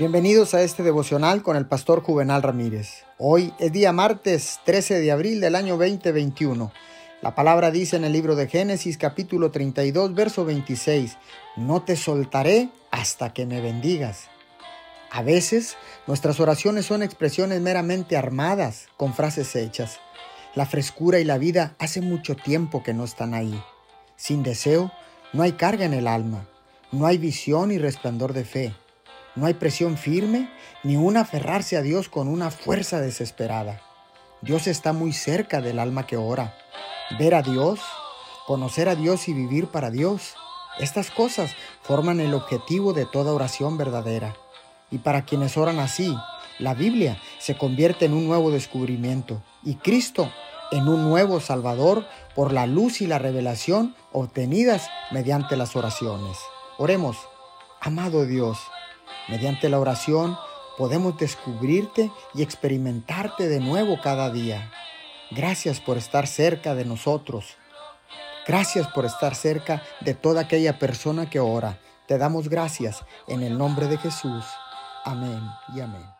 Bienvenidos a este devocional con el pastor Juvenal Ramírez. Hoy es día martes 13 de abril del año 2021. La palabra dice en el libro de Génesis capítulo 32 verso 26, no te soltaré hasta que me bendigas. A veces nuestras oraciones son expresiones meramente armadas con frases hechas. La frescura y la vida hace mucho tiempo que no están ahí. Sin deseo, no hay carga en el alma, no hay visión y resplandor de fe. No hay presión firme ni un aferrarse a Dios con una fuerza desesperada. Dios está muy cerca del alma que ora. Ver a Dios, conocer a Dios y vivir para Dios. Estas cosas forman el objetivo de toda oración verdadera. Y para quienes oran así, la Biblia se convierte en un nuevo descubrimiento y Cristo en un nuevo Salvador por la luz y la revelación obtenidas mediante las oraciones. Oremos, amado Dios, Mediante la oración podemos descubrirte y experimentarte de nuevo cada día. Gracias por estar cerca de nosotros. Gracias por estar cerca de toda aquella persona que ora. Te damos gracias en el nombre de Jesús. Amén y amén.